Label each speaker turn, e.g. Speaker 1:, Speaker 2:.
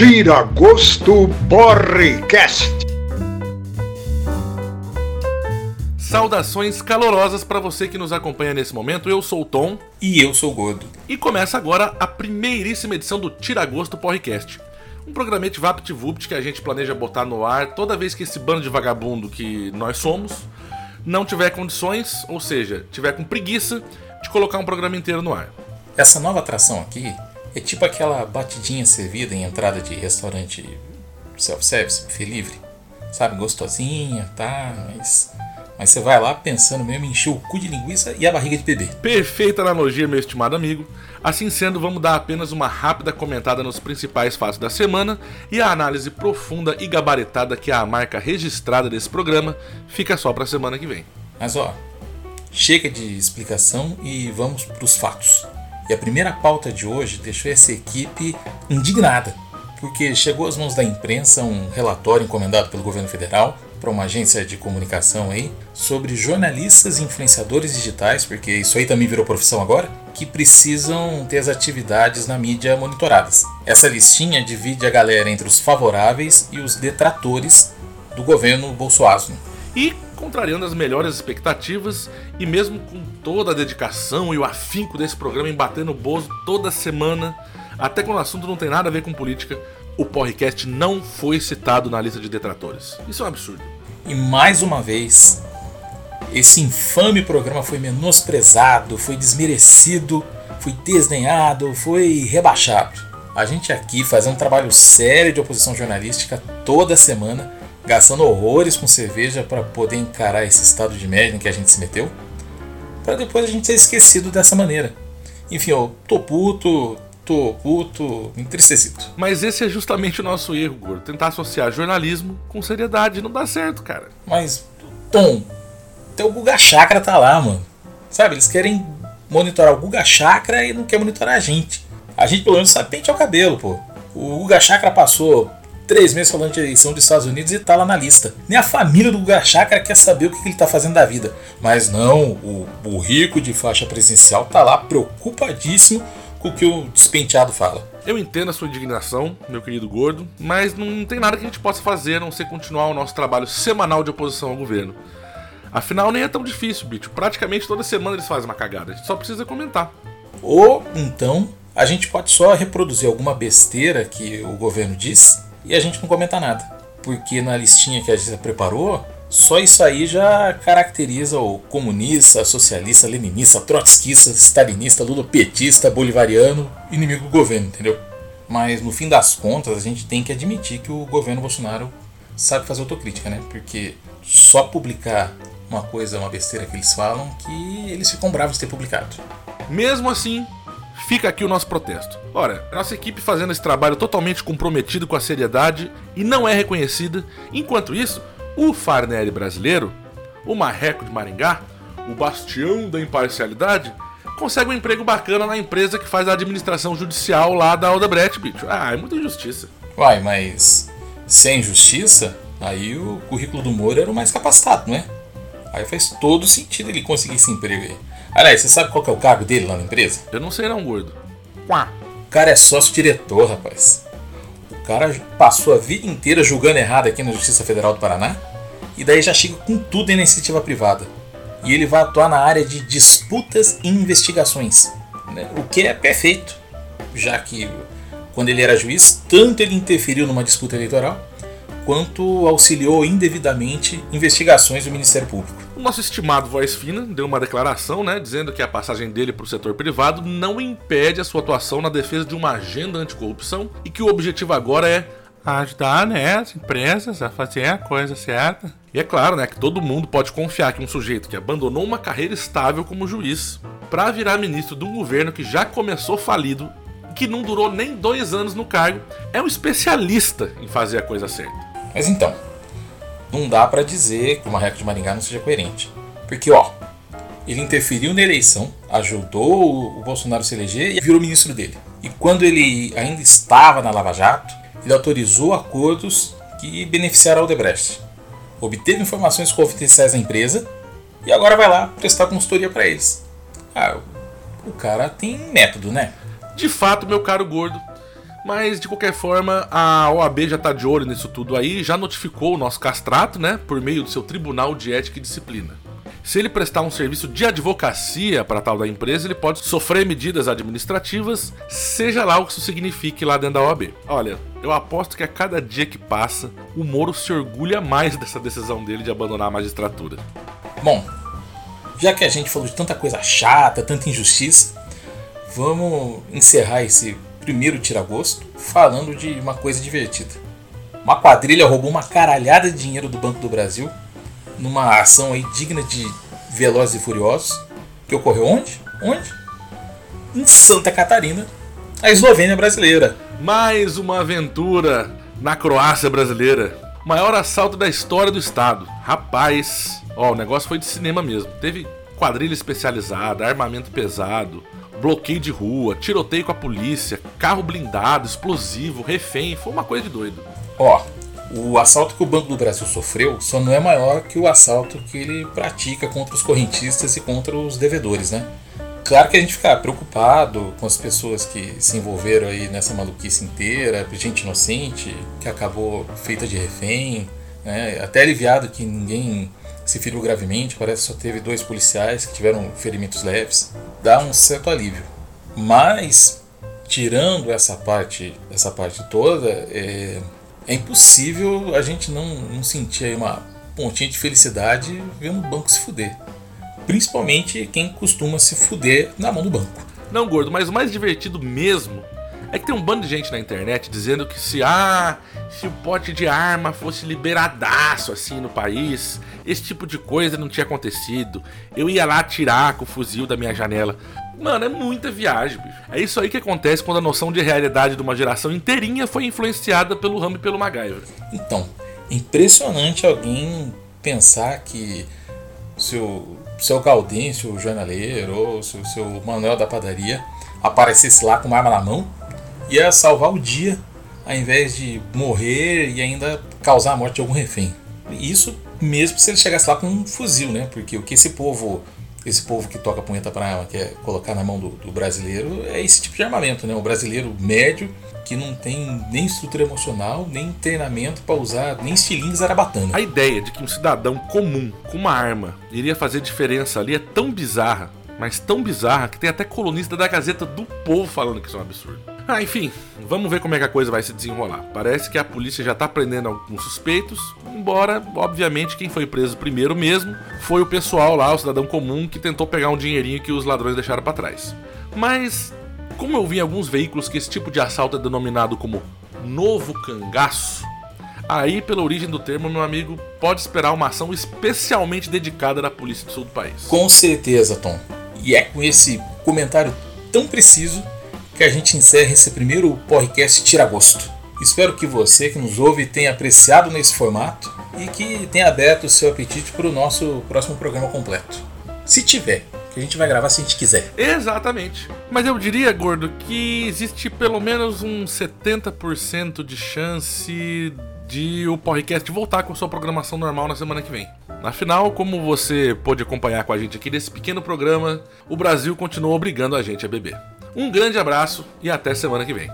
Speaker 1: Tira Gosto Podcast.
Speaker 2: Saudações calorosas para você que nos acompanha nesse momento. Eu sou o Tom.
Speaker 3: E eu sou o Gordo.
Speaker 2: E começa agora a primeiríssima edição do Tira Gosto Podcast. Um programete VaptVupt que a gente planeja botar no ar toda vez que esse bando de vagabundo que nós somos não tiver condições, ou seja, tiver com preguiça de colocar um programa inteiro no ar.
Speaker 3: Essa nova atração aqui é tipo aquela batidinha servida em entrada de restaurante self-service, buffet livre. Sabe, gostosinha, tá, mas mas você vai lá pensando mesmo em encher o cu de linguiça e a barriga de bebê.
Speaker 2: Perfeita analogia, meu estimado amigo. Assim sendo, vamos dar apenas uma rápida comentada nos principais fatos da semana e a análise profunda e gabaritada que é a marca registrada desse programa fica só para a semana que vem.
Speaker 3: Mas ó, chega de explicação e vamos para os fatos. E a primeira pauta de hoje deixou essa equipe indignada, porque chegou às mãos da imprensa um relatório encomendado pelo governo federal para uma agência de comunicação aí sobre jornalistas e influenciadores digitais, porque isso aí também virou profissão agora, que precisam ter as atividades na mídia monitoradas. Essa listinha divide a galera entre os favoráveis e os detratores do governo Bolsonaro.
Speaker 2: E contrariando as melhores expectativas e mesmo com toda a dedicação e o afinco desse programa em bater no Bozo toda semana, até quando o assunto não tem nada a ver com política, o podcast não foi citado na lista de detratores. Isso é um absurdo.
Speaker 3: E mais uma vez, esse infame programa foi menosprezado, foi desmerecido, foi desdenhado, foi rebaixado. A gente aqui fazendo um trabalho sério de oposição jornalística toda semana, gastando horrores com cerveja para poder encarar esse estado de merda em que a gente se meteu, para depois a gente ser esquecido dessa maneira. Enfim, eu tô puto, tô puto, entristecido.
Speaker 2: Mas esse é justamente o nosso erro, Gordo. Tentar associar jornalismo com seriedade. Não dá certo, cara.
Speaker 3: Mas, Tom, até o Guga Chakra tá lá, mano. Sabe, eles querem monitorar o Guga Chakra e não quer monitorar a gente. A gente pelo menos sabe pentear o cabelo, pô. O Guga Chakra passou três meses falando de eleição dos Estados Unidos e tá lá na lista. Nem a família do Guga Chakra quer saber o que ele tá fazendo da vida. Mas não, o, o rico de faixa presencial tá lá preocupadíssimo com o que o despenteado fala.
Speaker 2: Eu entendo a sua indignação, meu querido gordo, mas não tem nada que a gente possa fazer a não ser continuar o nosso trabalho semanal de oposição ao governo. Afinal, nem é tão difícil, bicho. Praticamente toda semana eles fazem uma cagada. A gente só precisa comentar.
Speaker 3: Ou então a gente pode só reproduzir alguma besteira que o governo diz e a gente não comenta nada. Porque na listinha que a gente preparou, só isso aí já caracteriza o comunista, socialista, leninista, trotskista, stalinista, ludopetista, bolivariano, inimigo do governo, entendeu? Mas no fim das contas, a gente tem que admitir que o governo Bolsonaro sabe fazer autocrítica, né? Porque só publicar uma coisa, uma besteira que eles falam, que eles ficam bravos de ter publicado.
Speaker 2: Mesmo assim, fica aqui o nosso protesto. Ora, nossa equipe fazendo esse trabalho totalmente comprometido com a seriedade e não é reconhecida. Enquanto isso, o Farnelli brasileiro, o Marreco de Maringá, o bastião da imparcialidade, consegue um emprego bacana na empresa que faz a administração judicial lá da Odebrecht, bicho. Ah, é muita injustiça.
Speaker 3: Uai, mas sem justiça, aí o currículo do Moro era o mais capacitado, não é? Aí faz todo sentido ele conseguir esse emprego aí. Aliás, você sabe qual é o cargo dele lá na empresa?
Speaker 2: Eu não sei não, gordo.
Speaker 3: Quá. O cara é sócio-diretor, rapaz. O cara passou a vida inteira julgando errado aqui na Justiça Federal do Paraná e daí já chega com tudo em iniciativa privada. E ele vai atuar na área de disputas e investigações, né? o que é perfeito, já que quando ele era juiz, tanto ele interferiu numa disputa eleitoral, quanto auxiliou indevidamente investigações do Ministério Público.
Speaker 2: O nosso estimado Voz Fina deu uma declaração, né, dizendo que a passagem dele para o setor privado não impede a sua atuação na defesa de uma agenda anticorrupção e que o objetivo agora é ajudar né, as empresas a fazer a coisa certa. E é claro né, que todo mundo pode confiar que um sujeito que abandonou uma carreira estável como juiz para virar ministro de um governo que já começou falido e que não durou nem dois anos no cargo é um especialista em fazer a coisa certa.
Speaker 3: Mas então, não dá para dizer que o Marreco de Maringá não seja coerente. Porque, ó, ele interferiu na eleição, ajudou o Bolsonaro a se eleger e virou ministro dele. E quando ele ainda estava na Lava Jato, ele autorizou acordos que beneficiaram a Odebrecht. Obteve informações confidenciais da empresa e agora vai lá prestar consultoria para eles. Ah, o cara tem método, né?
Speaker 2: De fato, meu caro gordo, Mas de qualquer forma, a OAB já tá de olho nisso tudo aí, já notificou o nosso castrato, né, por meio do seu Tribunal de Ética e Disciplina. Se ele prestar um serviço de advocacia para tal da empresa, ele pode sofrer medidas administrativas, seja lá o que isso signifique lá dentro da OAB. Olha, eu aposto que a cada dia que passa, o Moro se orgulha mais dessa decisão dele de abandonar a magistratura.
Speaker 3: Bom, já que a gente falou de tanta coisa chata, tanta injustiça, vamos encerrar esse primeiro tira-gosto falando de uma coisa divertida. Uma quadrilha roubou uma caralhada de dinheiro do Banco do Brasil numa ação aí digna de Velozes e Furiosos, que ocorreu onde? Onde? Em Santa Catarina, a Eslovênia brasileira.
Speaker 2: Mais uma aventura na Croácia brasileira. Maior assalto da história do estado. Rapaz, ó, o negócio foi de cinema mesmo. Teve quadrilha especializada, armamento pesado, bloqueio de rua, tiroteio com a polícia, carro blindado, explosivo, refém. Foi uma coisa de doido.
Speaker 3: Ó, o assalto que o Banco do Brasil sofreu só não é maior que o assalto que ele pratica contra os correntistas e contra os devedores, né? Claro que a gente fica preocupado com as pessoas que se envolveram aí nessa maluquice inteira, gente inocente que acabou feita de refém, né? até aliviado que ninguém se feriu gravemente, parece que só teve dois policiais que tiveram ferimentos leves, dá um certo alívio. Mas tirando essa parte, essa parte toda, é, é impossível a gente não, não sentir uma pontinha de felicidade vendo o banco se fuder. Principalmente quem costuma se fuder na mão do banco.
Speaker 2: Não, gordo, mas o mais divertido mesmo é que tem um bando de gente na internet dizendo que se ah, se o pote de arma fosse liberadaço assim no país, esse tipo de coisa não tinha acontecido. Eu ia lá atirar com o fuzil da minha janela. Mano, é muita viagem, bicho. É isso aí que acontece quando a noção de realidade de uma geração inteirinha foi influenciada pelo Rambo e pelo MacGyver.
Speaker 3: Então, impressionante alguém pensar que se o seu Gaudêncio, o jornaleiro, ou se o seu Manuel da padaria aparecesse lá com uma arma na mão, ia salvar o dia, ao invés de morrer e ainda causar a morte de algum refém. Isso mesmo se ele chegasse lá com um fuzil, né? Porque o que esse povo esse povo que toca punheta para arma, quer colocar na mão do, do, brasileiro, é esse tipo de armamento, né? O brasileiro médio que não tem nem estrutura emocional, nem treinamento para usar, nem estilingue zarabatana.
Speaker 2: A ideia de que um cidadão comum com uma arma iria fazer diferença ali é tão bizarra, mas tão bizarra que tem até colunista da Gazeta do Povo falando que isso é um absurdo. Ah, enfim, vamos ver como é que a coisa vai se desenrolar. Parece que a polícia já tá prendendo alguns suspeitos, embora, obviamente, quem foi preso primeiro mesmo foi o pessoal lá, o cidadão comum, que tentou pegar um dinheirinho que os ladrões deixaram para trás. Mas, como eu vi em alguns veículos que esse tipo de assalto é denominado como novo cangaço, aí, pela origem do termo, meu amigo, pode esperar uma ação especialmente dedicada da polícia do sul do país.
Speaker 3: Com certeza, Tom. E é com esse comentário tão preciso que a gente encerra esse primeiro podcast Tiragosto. Espero que você que nos ouve tenha apreciado nesse formato e que tenha aberto o seu apetite para o nosso próximo programa completo. Se tiver, que a gente vai gravar se a gente quiser.
Speaker 2: Exatamente. Mas eu diria, gordo, que existe pelo menos um 70% de chance de o podcast voltar com sua programação normal na semana que vem. Afinal, como você pôde acompanhar com a gente aqui nesse pequeno programa, o Brasil continua obrigando a gente a beber. Um grande abraço e até semana que vem.